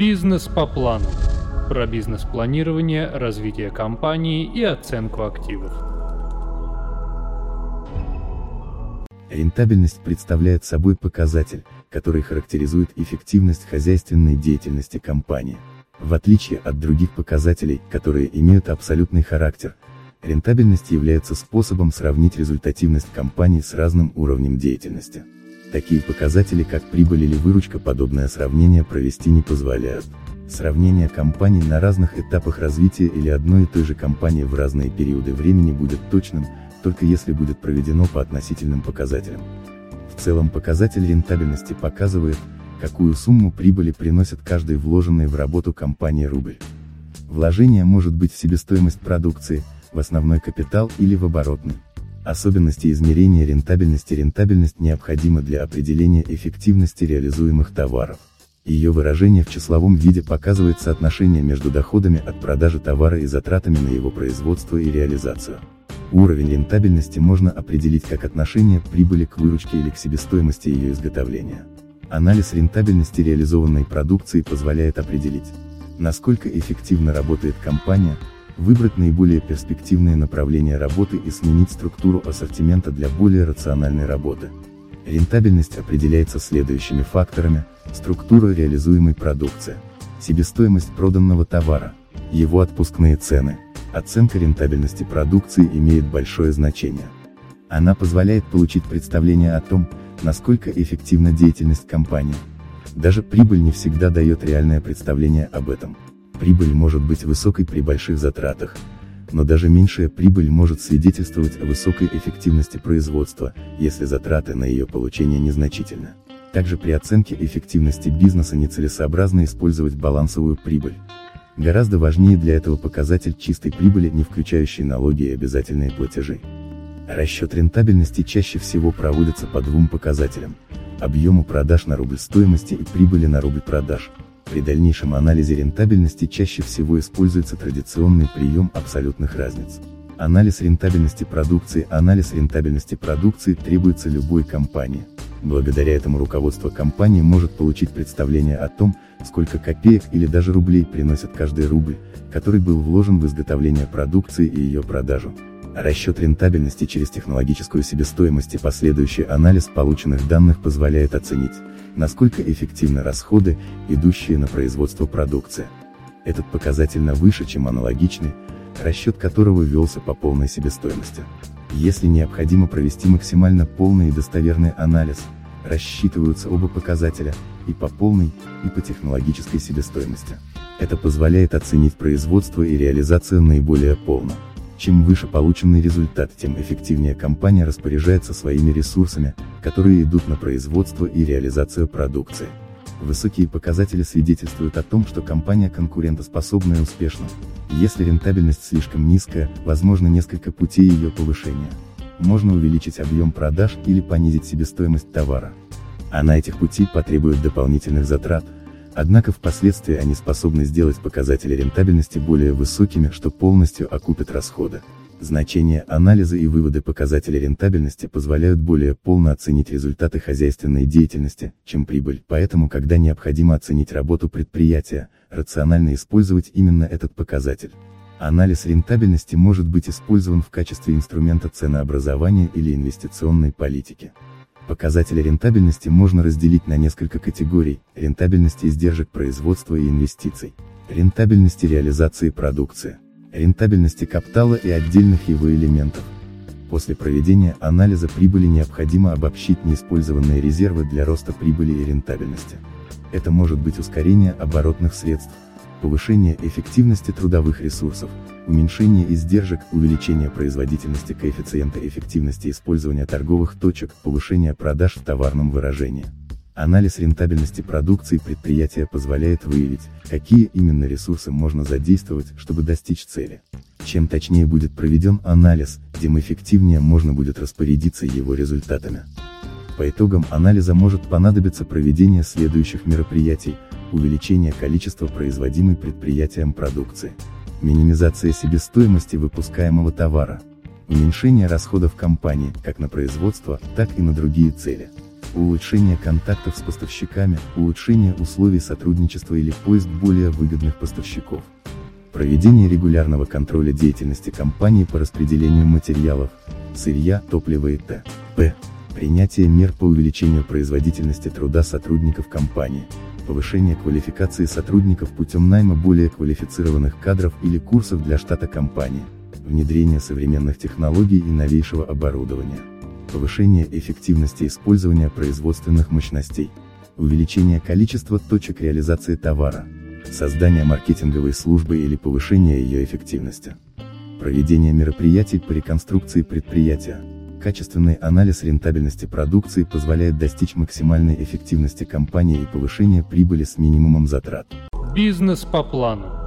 Бизнес по плану. Про бизнес-планирование, развитие компании и оценку активов. Рентабельность представляет собой показатель, который характеризует эффективность хозяйственной деятельности компании. В отличие от других показателей, которые имеют абсолютный характер, рентабельность является способом сравнить результативность компании с разным уровнем деятельности. Такие показатели, как прибыль или выручка, подобное сравнение провести не позволяют. Сравнение компаний на разных этапах развития или одной и той же компании в разные периоды времени будет точным, только если будет проведено по относительным показателям. В целом показатель рентабельности показывает, какую сумму прибыли приносит каждый вложенный в работу компании рубль. Вложение может быть в себестоимость продукции, в основной капитал или в оборотный. Особенности измерения рентабельности Рентабельность необходима для определения эффективности реализуемых товаров. Ее выражение в числовом виде показывает соотношение между доходами от продажи товара и затратами на его производство и реализацию. Уровень рентабельности можно определить как отношение прибыли к выручке или к себестоимости ее изготовления. Анализ рентабельности реализованной продукции позволяет определить, насколько эффективно работает компания, выбрать наиболее перспективные направления работы и сменить структуру ассортимента для более рациональной работы. Рентабельность определяется следующими факторами, структура реализуемой продукции, себестоимость проданного товара, его отпускные цены, оценка рентабельности продукции имеет большое значение. Она позволяет получить представление о том, насколько эффективна деятельность компании. Даже прибыль не всегда дает реальное представление об этом. Прибыль может быть высокой при больших затратах, но даже меньшая прибыль может свидетельствовать о высокой эффективности производства, если затраты на ее получение незначительны. Также при оценке эффективности бизнеса нецелесообразно использовать балансовую прибыль. Гораздо важнее для этого показатель чистой прибыли, не включающий налоги и обязательные платежи. Расчет рентабельности чаще всего проводится по двум показателям – объему продаж на рубль стоимости и прибыли на рубль продаж. При дальнейшем анализе рентабельности чаще всего используется традиционный прием абсолютных разниц. Анализ рентабельности продукции Анализ рентабельности продукции требуется любой компании. Благодаря этому руководство компании может получить представление о том, сколько копеек или даже рублей приносит каждый рубль, который был вложен в изготовление продукции и ее продажу. Расчет рентабельности через технологическую себестоимость и последующий анализ полученных данных позволяет оценить, насколько эффективны расходы, идущие на производство продукции. Этот показательно выше, чем аналогичный, расчет которого велся по полной себестоимости. Если необходимо провести максимально полный и достоверный анализ, рассчитываются оба показателя, и по полной, и по технологической себестоимости. Это позволяет оценить производство и реализацию наиболее полно. Чем выше полученный результат, тем эффективнее компания распоряжается своими ресурсами, которые идут на производство и реализацию продукции. Высокие показатели свидетельствуют о том, что компания конкурентоспособна и успешна. Если рентабельность слишком низкая, возможно несколько путей ее повышения. Можно увеличить объем продаж или понизить себестоимость товара. А на этих путей потребует дополнительных затрат, Однако впоследствии они способны сделать показатели рентабельности более высокими, что полностью окупит расходы. Значение анализа и выводы показателей рентабельности позволяют более полно оценить результаты хозяйственной деятельности, чем прибыль. Поэтому, когда необходимо оценить работу предприятия, рационально использовать именно этот показатель. Анализ рентабельности может быть использован в качестве инструмента ценообразования или инвестиционной политики. Показатели рентабельности можно разделить на несколько категорий, рентабельности издержек производства и инвестиций, рентабельности реализации продукции, рентабельности капитала и отдельных его элементов. После проведения анализа прибыли необходимо обобщить неиспользованные резервы для роста прибыли и рентабельности. Это может быть ускорение оборотных средств, повышение эффективности трудовых ресурсов, уменьшение издержек, увеличение производительности коэффициента эффективности использования торговых точек, повышение продаж в товарном выражении. Анализ рентабельности продукции предприятия позволяет выявить, какие именно ресурсы можно задействовать, чтобы достичь цели. Чем точнее будет проведен анализ, тем эффективнее можно будет распорядиться его результатами. По итогам анализа может понадобиться проведение следующих мероприятий, увеличение количества производимой предприятием продукции, минимизация себестоимости выпускаемого товара, уменьшение расходов компании, как на производство, так и на другие цели, улучшение контактов с поставщиками, улучшение условий сотрудничества или поиск более выгодных поставщиков. Проведение регулярного контроля деятельности компании по распределению материалов, сырья, топлива и т.п. Принятие мер по увеличению производительности труда сотрудников компании, повышение квалификации сотрудников путем найма более квалифицированных кадров или курсов для штата компании, внедрение современных технологий и новейшего оборудования, повышение эффективности использования производственных мощностей, увеличение количества точек реализации товара, создание маркетинговой службы или повышение ее эффективности, проведение мероприятий по реконструкции предприятия, Качественный анализ рентабельности продукции позволяет достичь максимальной эффективности компании и повышения прибыли с минимумом затрат. Бизнес по плану.